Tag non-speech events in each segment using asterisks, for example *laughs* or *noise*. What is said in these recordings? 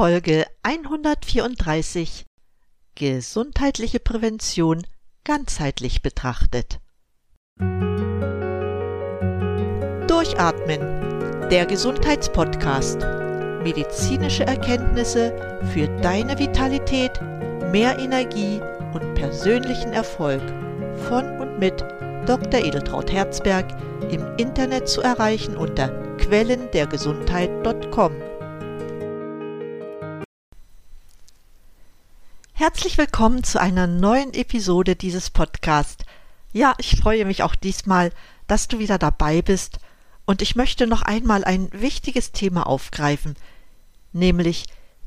Folge 134 Gesundheitliche Prävention ganzheitlich betrachtet. Durchatmen, der Gesundheitspodcast. Medizinische Erkenntnisse für deine Vitalität, mehr Energie und persönlichen Erfolg von und mit Dr. Edeltraut Herzberg im Internet zu erreichen unter quellendergesundheit.com. Herzlich willkommen zu einer neuen Episode dieses Podcasts. Ja, ich freue mich auch diesmal, dass du wieder dabei bist und ich möchte noch einmal ein wichtiges Thema aufgreifen, nämlich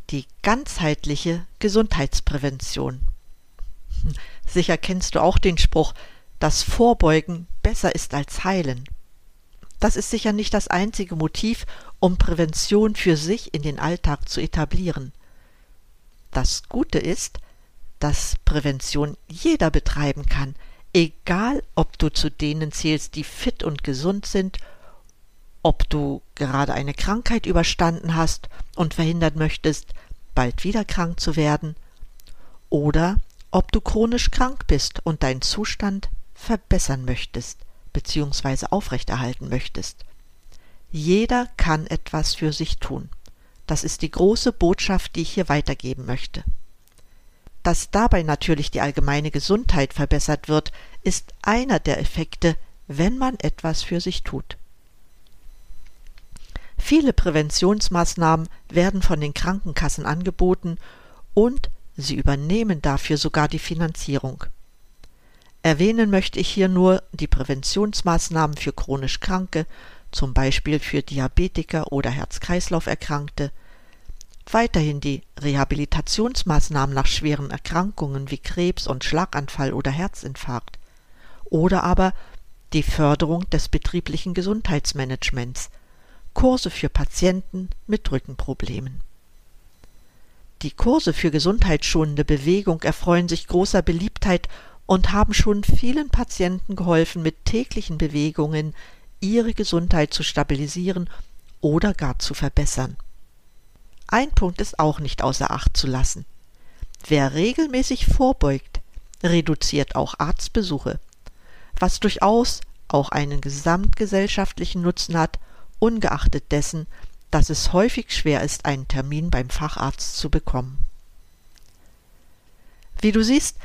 die ganzheitliche Gesundheitsprävention. *laughs* Sicher kennst du auch den Spruch, dass Vorbeugen besser ist als Heilen. Das ist sicher nicht das einzige Motiv, um Prävention für sich in den Alltag zu etablieren. Das Gute ist, dass Prävention jeder betreiben kann, egal ob du zu denen zählst, die fit und gesund sind, ob du gerade eine Krankheit überstanden hast und verhindern möchtest, bald wieder krank zu werden, oder ob du chronisch krank bist und deinen Zustand verbessern möchtest bzw. aufrechterhalten möchtest. Jeder kann etwas für sich tun. Das ist die große Botschaft, die ich hier weitergeben möchte. Dass dabei natürlich die allgemeine Gesundheit verbessert wird, ist einer der Effekte, wenn man etwas für sich tut. Viele Präventionsmaßnahmen werden von den Krankenkassen angeboten und sie übernehmen dafür sogar die Finanzierung. Erwähnen möchte ich hier nur die Präventionsmaßnahmen für chronisch Kranke, zum Beispiel für Diabetiker oder Herz-Kreislauf-Erkrankte, weiterhin die Rehabilitationsmaßnahmen nach schweren Erkrankungen wie Krebs und Schlaganfall oder Herzinfarkt oder aber die Förderung des betrieblichen Gesundheitsmanagements, Kurse für Patienten mit Rückenproblemen. Die Kurse für gesundheitsschonende Bewegung erfreuen sich großer Beliebtheit und haben schon vielen Patienten geholfen, mit täglichen Bewegungen ihre Gesundheit zu stabilisieren oder gar zu verbessern. Ein Punkt ist auch nicht außer Acht zu lassen. Wer regelmäßig vorbeugt, reduziert auch Arztbesuche, was durchaus auch einen gesamtgesellschaftlichen Nutzen hat, ungeachtet dessen, dass es häufig schwer ist, einen Termin beim Facharzt zu bekommen. Wie du siehst,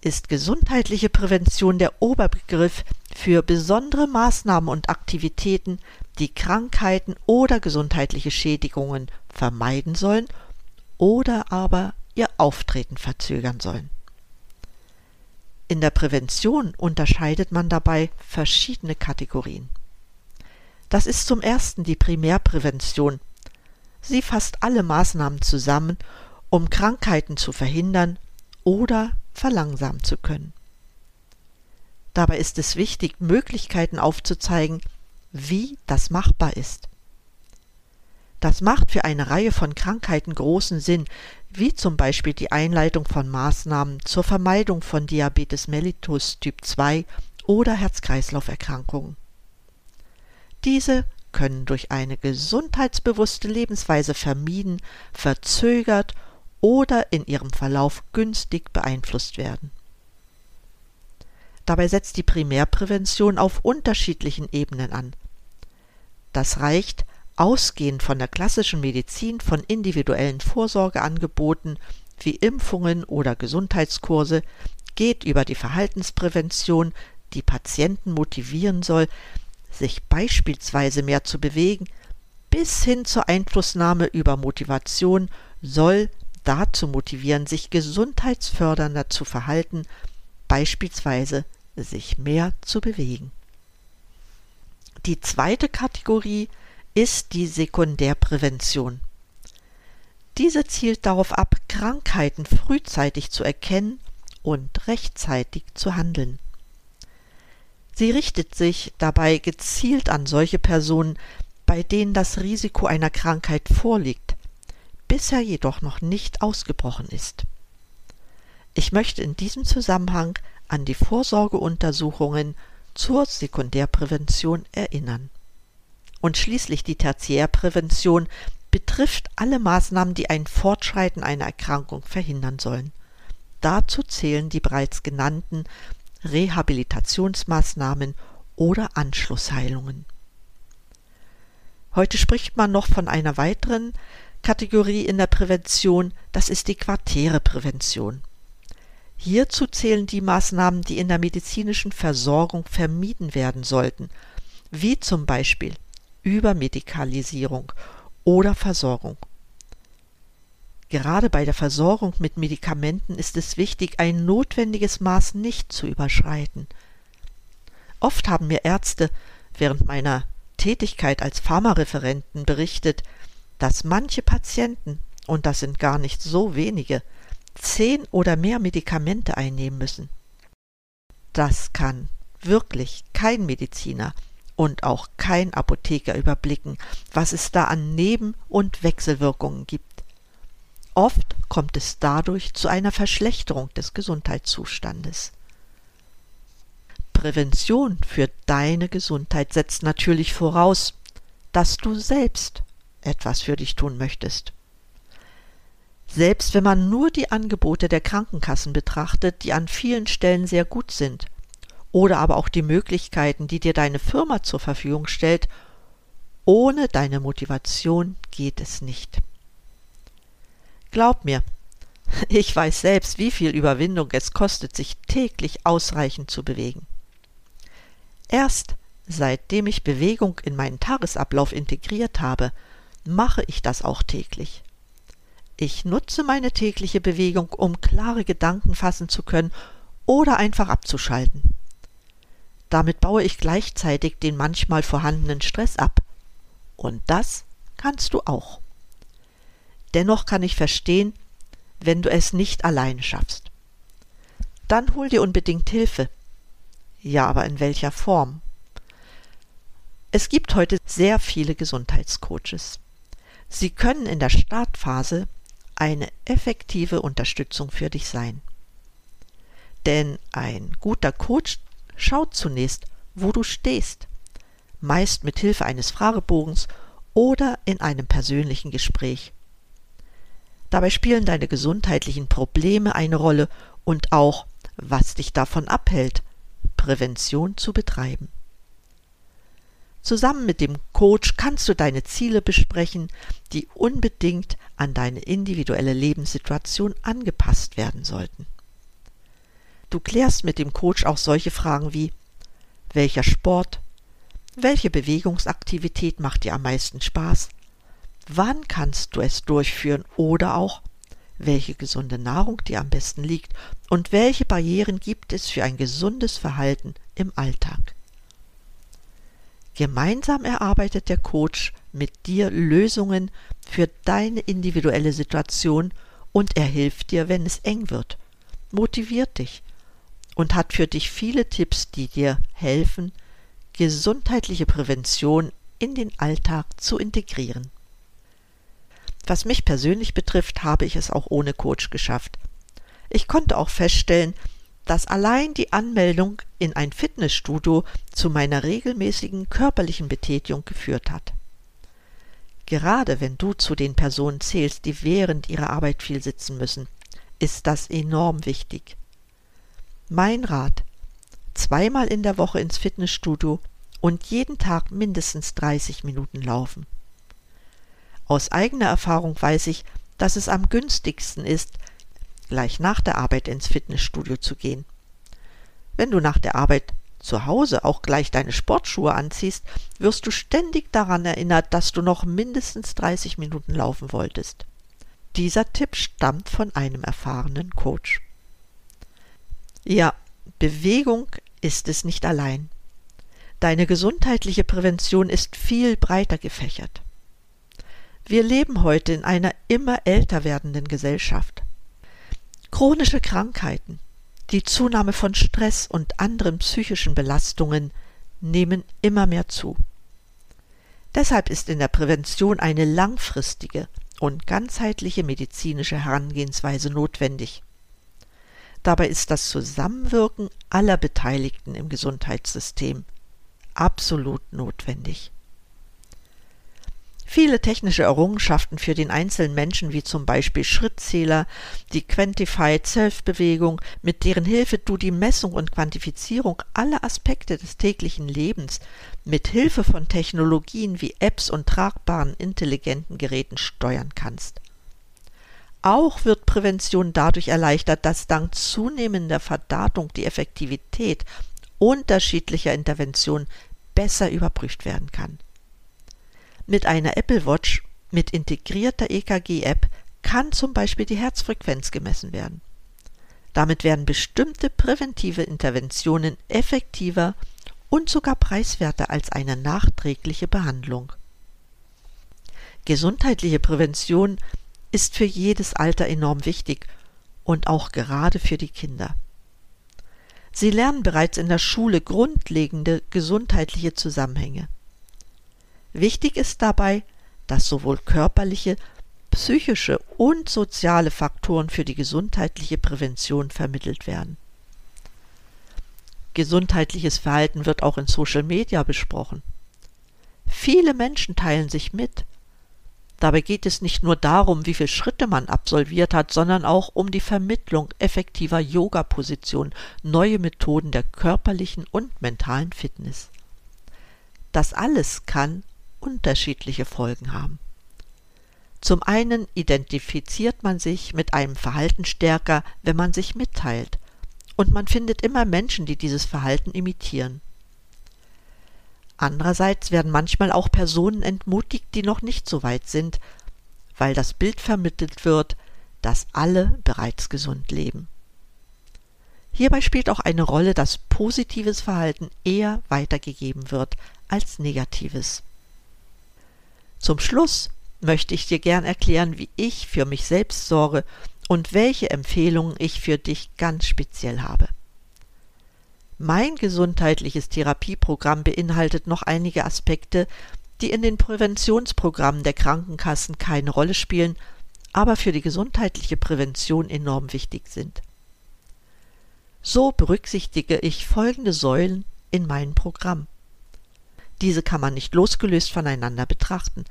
ist gesundheitliche Prävention der Oberbegriff für besondere Maßnahmen und Aktivitäten, die Krankheiten oder gesundheitliche Schädigungen vermeiden sollen oder aber ihr Auftreten verzögern sollen. In der Prävention unterscheidet man dabei verschiedene Kategorien. Das ist zum ersten die Primärprävention. Sie fasst alle Maßnahmen zusammen, um Krankheiten zu verhindern oder verlangsamen zu können. Dabei ist es wichtig, Möglichkeiten aufzuzeigen, wie das machbar ist. Das macht für eine Reihe von Krankheiten großen Sinn, wie zum Beispiel die Einleitung von Maßnahmen zur Vermeidung von Diabetes mellitus Typ 2 oder Herz-Kreislauf-Erkrankungen. Diese können durch eine gesundheitsbewusste Lebensweise vermieden, verzögert oder in ihrem Verlauf günstig beeinflusst werden. Dabei setzt die Primärprävention auf unterschiedlichen Ebenen an. Das reicht, ausgehend von der klassischen Medizin von individuellen Vorsorgeangeboten wie Impfungen oder Gesundheitskurse, geht über die Verhaltensprävention, die Patienten motivieren soll, sich beispielsweise mehr zu bewegen, bis hin zur Einflussnahme über Motivation soll dazu motivieren, sich gesundheitsfördernder zu verhalten, beispielsweise sich mehr zu bewegen. Die zweite Kategorie ist die Sekundärprävention. Diese zielt darauf ab, Krankheiten frühzeitig zu erkennen und rechtzeitig zu handeln. Sie richtet sich dabei gezielt an solche Personen, bei denen das Risiko einer Krankheit vorliegt, bisher jedoch noch nicht ausgebrochen ist. Ich möchte in diesem Zusammenhang an die Vorsorgeuntersuchungen zur Sekundärprävention erinnern. Und schließlich die Tertiärprävention, betrifft alle Maßnahmen, die ein Fortschreiten einer Erkrankung verhindern sollen. Dazu zählen die bereits genannten Rehabilitationsmaßnahmen oder Anschlussheilungen. Heute spricht man noch von einer weiteren Kategorie in der Prävention, das ist die quartäre Prävention. Hierzu zählen die Maßnahmen, die in der medizinischen Versorgung vermieden werden sollten, wie zum Beispiel Übermedikalisierung oder Versorgung. Gerade bei der Versorgung mit Medikamenten ist es wichtig, ein notwendiges Maß nicht zu überschreiten. Oft haben mir Ärzte während meiner Tätigkeit als Pharmareferenten berichtet, dass manche Patienten, und das sind gar nicht so wenige, zehn oder mehr Medikamente einnehmen müssen. Das kann wirklich kein Mediziner und auch kein Apotheker überblicken, was es da an Neben- und Wechselwirkungen gibt. Oft kommt es dadurch zu einer Verschlechterung des Gesundheitszustandes. Prävention für deine Gesundheit setzt natürlich voraus, dass du selbst etwas für dich tun möchtest. Selbst wenn man nur die Angebote der Krankenkassen betrachtet, die an vielen Stellen sehr gut sind, oder aber auch die Möglichkeiten, die dir deine Firma zur Verfügung stellt, ohne deine Motivation geht es nicht. Glaub mir, *laughs* ich weiß selbst, wie viel Überwindung es kostet, sich täglich ausreichend zu bewegen. Erst seitdem ich Bewegung in meinen Tagesablauf integriert habe, mache ich das auch täglich. Ich nutze meine tägliche Bewegung, um klare Gedanken fassen zu können oder einfach abzuschalten. Damit baue ich gleichzeitig den manchmal vorhandenen Stress ab. Und das kannst du auch. Dennoch kann ich verstehen, wenn du es nicht alleine schaffst. Dann hol dir unbedingt Hilfe. Ja, aber in welcher Form? Es gibt heute sehr viele Gesundheitscoaches. Sie können in der Startphase eine effektive Unterstützung für dich sein. Denn ein guter Coach schaut zunächst, wo du stehst, meist mit Hilfe eines Fragebogens oder in einem persönlichen Gespräch. Dabei spielen deine gesundheitlichen Probleme eine Rolle und auch, was dich davon abhält, Prävention zu betreiben. Zusammen mit dem Coach kannst du deine Ziele besprechen, die unbedingt an deine individuelle Lebenssituation angepasst werden sollten. Du klärst mit dem Coach auch solche Fragen wie welcher Sport, welche Bewegungsaktivität macht dir am meisten Spaß, wann kannst du es durchführen oder auch welche gesunde Nahrung dir am besten liegt und welche Barrieren gibt es für ein gesundes Verhalten im Alltag. Gemeinsam erarbeitet der Coach mit dir Lösungen für deine individuelle Situation und er hilft dir, wenn es eng wird, motiviert dich und hat für dich viele Tipps, die dir helfen, gesundheitliche Prävention in den Alltag zu integrieren. Was mich persönlich betrifft, habe ich es auch ohne Coach geschafft. Ich konnte auch feststellen, dass allein die Anmeldung in ein Fitnessstudio zu meiner regelmäßigen körperlichen Betätigung geführt hat. Gerade wenn du zu den Personen zählst, die während ihrer Arbeit viel sitzen müssen, ist das enorm wichtig. Mein Rat, zweimal in der Woche ins Fitnessstudio und jeden Tag mindestens 30 Minuten laufen. Aus eigener Erfahrung weiß ich, dass es am günstigsten ist, gleich nach der Arbeit ins Fitnessstudio zu gehen. Wenn du nach der Arbeit zu Hause auch gleich deine Sportschuhe anziehst, wirst du ständig daran erinnert, dass du noch mindestens 30 Minuten laufen wolltest. Dieser Tipp stammt von einem erfahrenen Coach. Ja, Bewegung ist es nicht allein. Deine gesundheitliche Prävention ist viel breiter gefächert. Wir leben heute in einer immer älter werdenden Gesellschaft. Chronische Krankheiten, die Zunahme von Stress und anderen psychischen Belastungen nehmen immer mehr zu. Deshalb ist in der Prävention eine langfristige und ganzheitliche medizinische Herangehensweise notwendig. Dabei ist das Zusammenwirken aller Beteiligten im Gesundheitssystem absolut notwendig. Viele technische Errungenschaften für den einzelnen Menschen, wie zum Beispiel Schrittzähler, die Quantified Self-Bewegung, mit deren Hilfe du die Messung und Quantifizierung aller Aspekte des täglichen Lebens mit Hilfe von Technologien wie Apps und tragbaren intelligenten Geräten steuern kannst. Auch wird Prävention dadurch erleichtert, dass dank zunehmender Verdatung die Effektivität unterschiedlicher Interventionen besser überprüft werden kann. Mit einer Apple Watch mit integrierter EKG-App kann zum Beispiel die Herzfrequenz gemessen werden. Damit werden bestimmte präventive Interventionen effektiver und sogar preiswerter als eine nachträgliche Behandlung. Gesundheitliche Prävention ist für jedes Alter enorm wichtig und auch gerade für die Kinder. Sie lernen bereits in der Schule grundlegende gesundheitliche Zusammenhänge. Wichtig ist dabei, dass sowohl körperliche, psychische und soziale Faktoren für die gesundheitliche Prävention vermittelt werden. Gesundheitliches Verhalten wird auch in Social Media besprochen. Viele Menschen teilen sich mit. Dabei geht es nicht nur darum, wie viele Schritte man absolviert hat, sondern auch um die Vermittlung effektiver Yoga-Positionen, neue Methoden der körperlichen und mentalen Fitness. Das alles kann unterschiedliche Folgen haben. Zum einen identifiziert man sich mit einem Verhalten stärker, wenn man sich mitteilt, und man findet immer Menschen, die dieses Verhalten imitieren. Andererseits werden manchmal auch Personen entmutigt, die noch nicht so weit sind, weil das Bild vermittelt wird, dass alle bereits gesund leben. Hierbei spielt auch eine Rolle, dass positives Verhalten eher weitergegeben wird als negatives. Zum Schluss möchte ich dir gern erklären, wie ich für mich selbst sorge und welche Empfehlungen ich für dich ganz speziell habe. Mein gesundheitliches Therapieprogramm beinhaltet noch einige Aspekte, die in den Präventionsprogrammen der Krankenkassen keine Rolle spielen, aber für die gesundheitliche Prävention enorm wichtig sind. So berücksichtige ich folgende Säulen in meinem Programm. Diese kann man nicht losgelöst voneinander betrachten.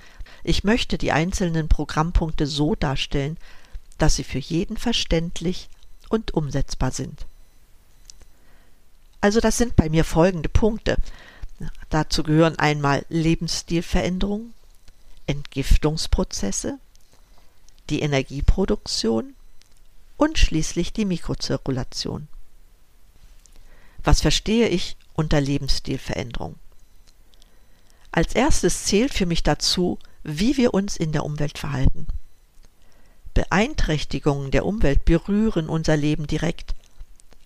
Ich möchte die einzelnen Programmpunkte so darstellen, dass sie für jeden verständlich und umsetzbar sind. Also das sind bei mir folgende Punkte. Dazu gehören einmal Lebensstilveränderungen, Entgiftungsprozesse, die Energieproduktion und schließlich die Mikrozirkulation. Was verstehe ich unter Lebensstilveränderung? Als erstes zählt für mich dazu, wie wir uns in der Umwelt verhalten. Beeinträchtigungen der Umwelt berühren unser Leben direkt.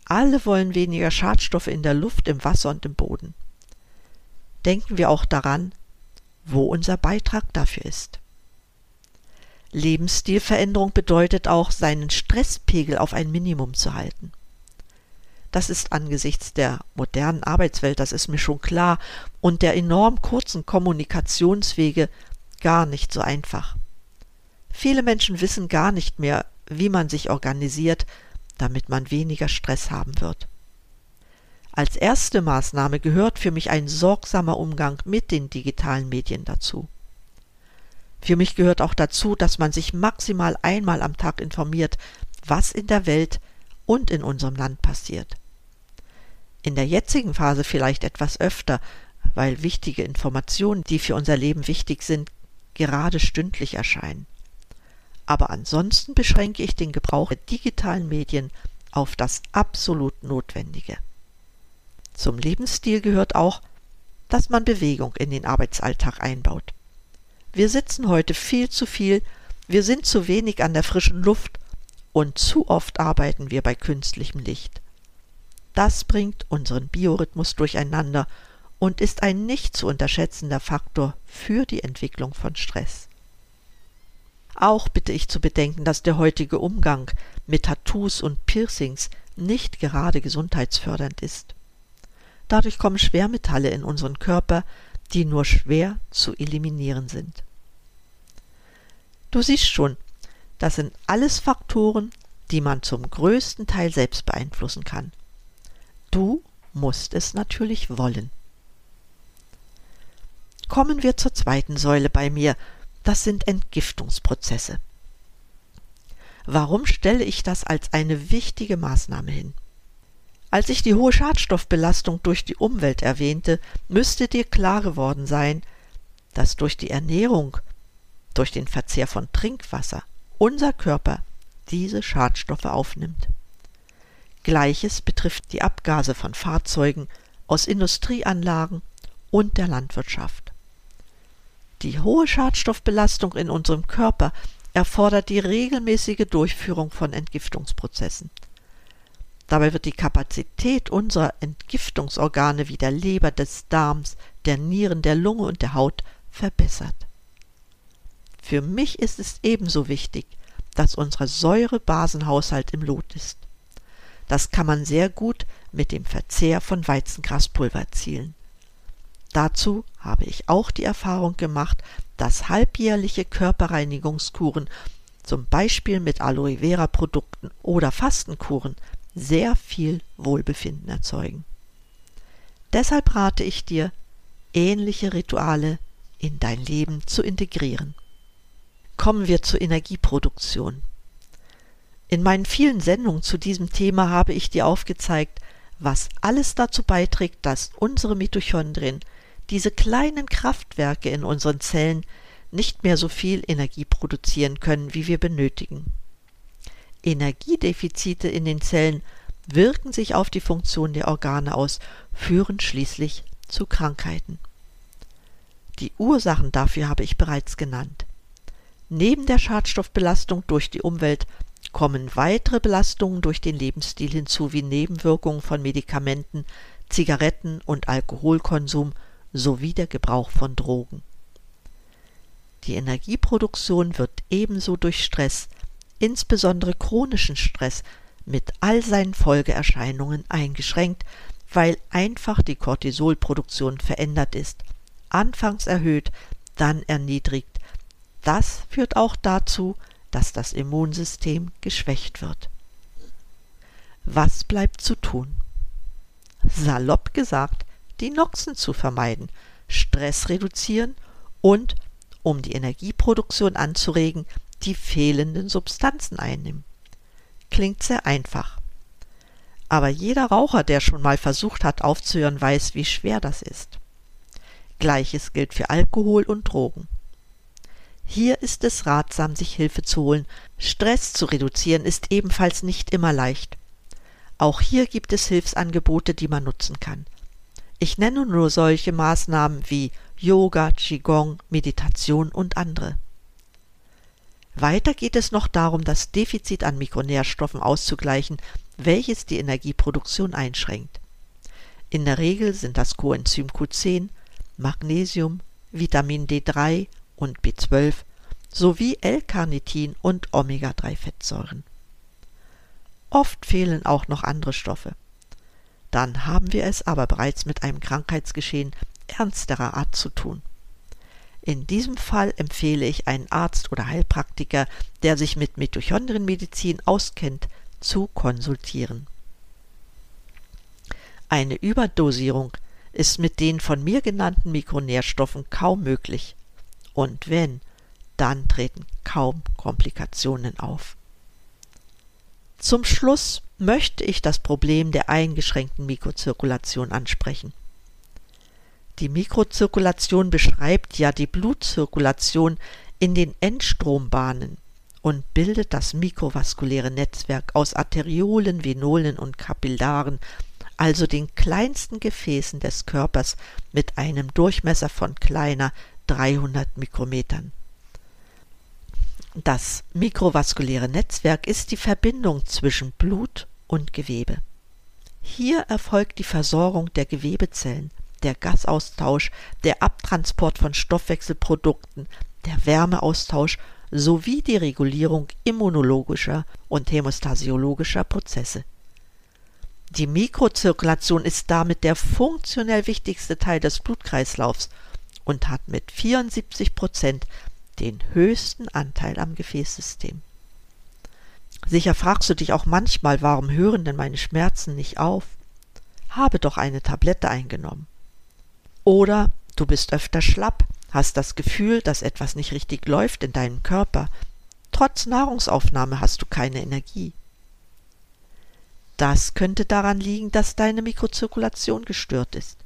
Alle wollen weniger Schadstoffe in der Luft, im Wasser und im Boden. Denken wir auch daran, wo unser Beitrag dafür ist. Lebensstilveränderung bedeutet auch, seinen Stresspegel auf ein Minimum zu halten. Das ist angesichts der modernen Arbeitswelt, das ist mir schon klar, und der enorm kurzen Kommunikationswege gar nicht so einfach. Viele Menschen wissen gar nicht mehr, wie man sich organisiert, damit man weniger Stress haben wird. Als erste Maßnahme gehört für mich ein sorgsamer Umgang mit den digitalen Medien dazu. Für mich gehört auch dazu, dass man sich maximal einmal am Tag informiert, was in der Welt und in unserem Land passiert in der jetzigen Phase vielleicht etwas öfter, weil wichtige Informationen, die für unser Leben wichtig sind, gerade stündlich erscheinen. Aber ansonsten beschränke ich den Gebrauch der digitalen Medien auf das absolut Notwendige. Zum Lebensstil gehört auch, dass man Bewegung in den Arbeitsalltag einbaut. Wir sitzen heute viel zu viel, wir sind zu wenig an der frischen Luft und zu oft arbeiten wir bei künstlichem Licht. Das bringt unseren Biorhythmus durcheinander und ist ein nicht zu unterschätzender Faktor für die Entwicklung von Stress. Auch bitte ich zu bedenken, dass der heutige Umgang mit Tattoos und Piercings nicht gerade gesundheitsfördernd ist. Dadurch kommen Schwermetalle in unseren Körper, die nur schwer zu eliminieren sind. Du siehst schon, das sind alles Faktoren, die man zum größten Teil selbst beeinflussen kann. Du musst es natürlich wollen. Kommen wir zur zweiten Säule bei mir, das sind Entgiftungsprozesse. Warum stelle ich das als eine wichtige Maßnahme hin? Als ich die hohe Schadstoffbelastung durch die Umwelt erwähnte, müsste dir klar geworden sein, dass durch die Ernährung, durch den Verzehr von Trinkwasser unser Körper diese Schadstoffe aufnimmt. Gleiches betrifft die Abgase von Fahrzeugen, aus Industrieanlagen und der Landwirtschaft. Die hohe Schadstoffbelastung in unserem Körper erfordert die regelmäßige Durchführung von Entgiftungsprozessen. Dabei wird die Kapazität unserer Entgiftungsorgane wie der Leber, des Darms, der Nieren, der Lunge und der Haut verbessert. Für mich ist es ebenso wichtig, dass unser Säurebasenhaushalt im Lot ist. Das kann man sehr gut mit dem Verzehr von Weizengraspulver erzielen. Dazu habe ich auch die Erfahrung gemacht, dass halbjährliche Körperreinigungskuren, zum Beispiel mit Aloe Vera Produkten oder Fastenkuren, sehr viel Wohlbefinden erzeugen. Deshalb rate ich dir, ähnliche Rituale in dein Leben zu integrieren. Kommen wir zur Energieproduktion. In meinen vielen Sendungen zu diesem Thema habe ich dir aufgezeigt, was alles dazu beiträgt, dass unsere Mitochondrien diese kleinen Kraftwerke in unseren Zellen nicht mehr so viel Energie produzieren können, wie wir benötigen. Energiedefizite in den Zellen wirken sich auf die Funktion der Organe aus, führen schließlich zu Krankheiten. Die Ursachen dafür habe ich bereits genannt. Neben der Schadstoffbelastung durch die Umwelt kommen weitere Belastungen durch den Lebensstil hinzu wie Nebenwirkungen von Medikamenten, Zigaretten und Alkoholkonsum sowie der Gebrauch von Drogen. Die Energieproduktion wird ebenso durch Stress, insbesondere chronischen Stress, mit all seinen Folgeerscheinungen eingeschränkt, weil einfach die Cortisolproduktion verändert ist, anfangs erhöht, dann erniedrigt. Das führt auch dazu, dass das Immunsystem geschwächt wird. Was bleibt zu tun? Salopp gesagt, die Noxen zu vermeiden, Stress reduzieren und, um die Energieproduktion anzuregen, die fehlenden Substanzen einnehmen. Klingt sehr einfach. Aber jeder Raucher, der schon mal versucht hat aufzuhören, weiß, wie schwer das ist. Gleiches gilt für Alkohol und Drogen. Hier ist es ratsam, sich Hilfe zu holen. Stress zu reduzieren ist ebenfalls nicht immer leicht. Auch hier gibt es Hilfsangebote, die man nutzen kann. Ich nenne nur solche Maßnahmen wie Yoga, Qigong, Meditation und andere. Weiter geht es noch darum, das Defizit an Mikronährstoffen auszugleichen, welches die Energieproduktion einschränkt. In der Regel sind das Coenzym Q10, Magnesium, Vitamin D3 und B12 sowie L-Carnitin und Omega-3-Fettsäuren. Oft fehlen auch noch andere Stoffe. Dann haben wir es aber bereits mit einem Krankheitsgeschehen ernsterer Art zu tun. In diesem Fall empfehle ich einen Arzt oder Heilpraktiker, der sich mit Mitochondrienmedizin auskennt, zu konsultieren. Eine Überdosierung ist mit den von mir genannten Mikronährstoffen kaum möglich. Und wenn, dann treten kaum Komplikationen auf. Zum Schluss möchte ich das Problem der eingeschränkten Mikrozirkulation ansprechen. Die Mikrozirkulation beschreibt ja die Blutzirkulation in den Endstrombahnen und bildet das mikrovaskuläre Netzwerk aus Arteriolen, Venolen und Kapillaren, also den kleinsten Gefäßen des Körpers mit einem Durchmesser von kleiner 300 Mikrometern. Das mikrovaskuläre Netzwerk ist die Verbindung zwischen Blut und Gewebe. Hier erfolgt die Versorgung der Gewebezellen, der Gasaustausch, der Abtransport von Stoffwechselprodukten, der Wärmeaustausch sowie die Regulierung immunologischer und hämostasiologischer Prozesse. Die Mikrozirkulation ist damit der funktionell wichtigste Teil des Blutkreislaufs und hat mit 74 Prozent den höchsten Anteil am Gefäßsystem. Sicher fragst du dich auch manchmal, warum hören denn meine Schmerzen nicht auf? Habe doch eine Tablette eingenommen. Oder du bist öfter schlapp, hast das Gefühl, dass etwas nicht richtig läuft in deinem Körper. Trotz Nahrungsaufnahme hast du keine Energie. Das könnte daran liegen, dass deine Mikrozirkulation gestört ist.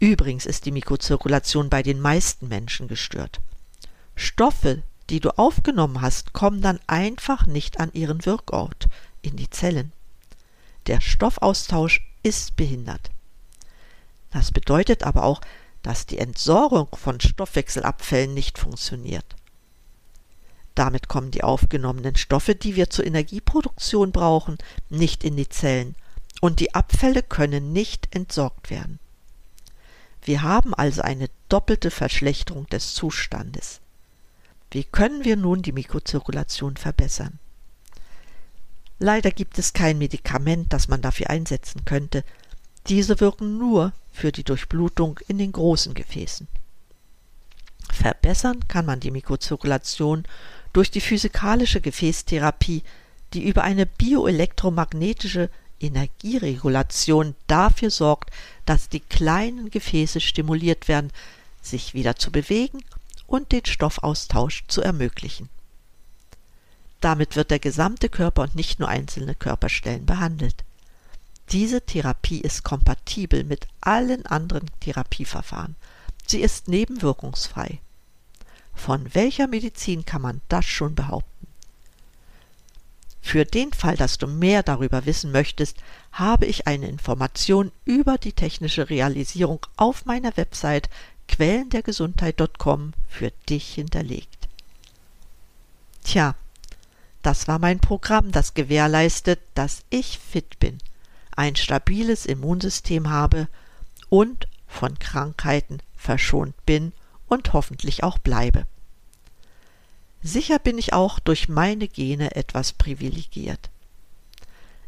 Übrigens ist die Mikrozirkulation bei den meisten Menschen gestört. Stoffe, die du aufgenommen hast, kommen dann einfach nicht an ihren Wirkort in die Zellen. Der Stoffaustausch ist behindert. Das bedeutet aber auch, dass die Entsorgung von Stoffwechselabfällen nicht funktioniert. Damit kommen die aufgenommenen Stoffe, die wir zur Energieproduktion brauchen, nicht in die Zellen und die Abfälle können nicht entsorgt werden. Wir haben also eine doppelte Verschlechterung des Zustandes. Wie können wir nun die Mikrozirkulation verbessern? Leider gibt es kein Medikament, das man dafür einsetzen könnte. Diese wirken nur für die Durchblutung in den großen Gefäßen. Verbessern kann man die Mikrozirkulation durch die physikalische Gefäßtherapie, die über eine bioelektromagnetische Energieregulation dafür sorgt, dass die kleinen Gefäße stimuliert werden, sich wieder zu bewegen und den Stoffaustausch zu ermöglichen. Damit wird der gesamte Körper und nicht nur einzelne Körperstellen behandelt. Diese Therapie ist kompatibel mit allen anderen Therapieverfahren. Sie ist nebenwirkungsfrei. Von welcher Medizin kann man das schon behaupten? Für den Fall, dass du mehr darüber wissen möchtest, habe ich eine Information über die technische Realisierung auf meiner Website quellendergesundheit.com für dich hinterlegt. Tja, das war mein Programm, das gewährleistet, dass ich fit bin, ein stabiles Immunsystem habe und von Krankheiten verschont bin und hoffentlich auch bleibe. Sicher bin ich auch durch meine Gene etwas privilegiert.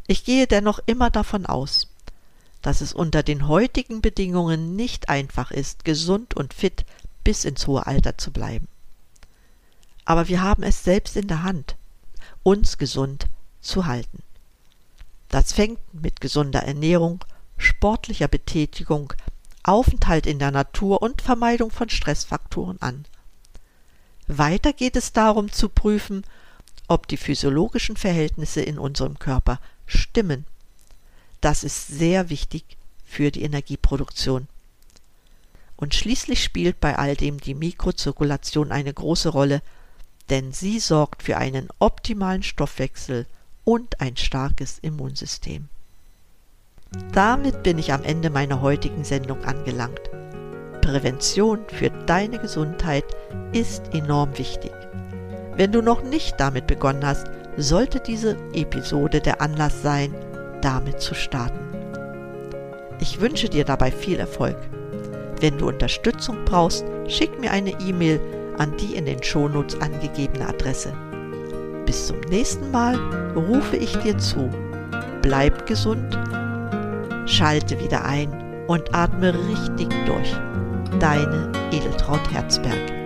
Ich gehe dennoch immer davon aus, dass es unter den heutigen Bedingungen nicht einfach ist, gesund und fit bis ins hohe Alter zu bleiben. Aber wir haben es selbst in der Hand, uns gesund zu halten. Das fängt mit gesunder Ernährung, sportlicher Betätigung, Aufenthalt in der Natur und Vermeidung von Stressfaktoren an. Weiter geht es darum zu prüfen, ob die physiologischen Verhältnisse in unserem Körper stimmen. Das ist sehr wichtig für die Energieproduktion. Und schließlich spielt bei all dem die Mikrozirkulation eine große Rolle, denn sie sorgt für einen optimalen Stoffwechsel und ein starkes Immunsystem. Damit bin ich am Ende meiner heutigen Sendung angelangt. Prävention für deine Gesundheit ist enorm wichtig. Wenn du noch nicht damit begonnen hast, sollte diese Episode der Anlass sein, damit zu starten. Ich wünsche dir dabei viel Erfolg. Wenn du Unterstützung brauchst, schick mir eine E-Mail an die in den Shownotes angegebene Adresse. Bis zum nächsten Mal rufe ich dir zu. Bleib gesund Schalte wieder ein und atme richtig durch. Deine Edeltraut Herzberg.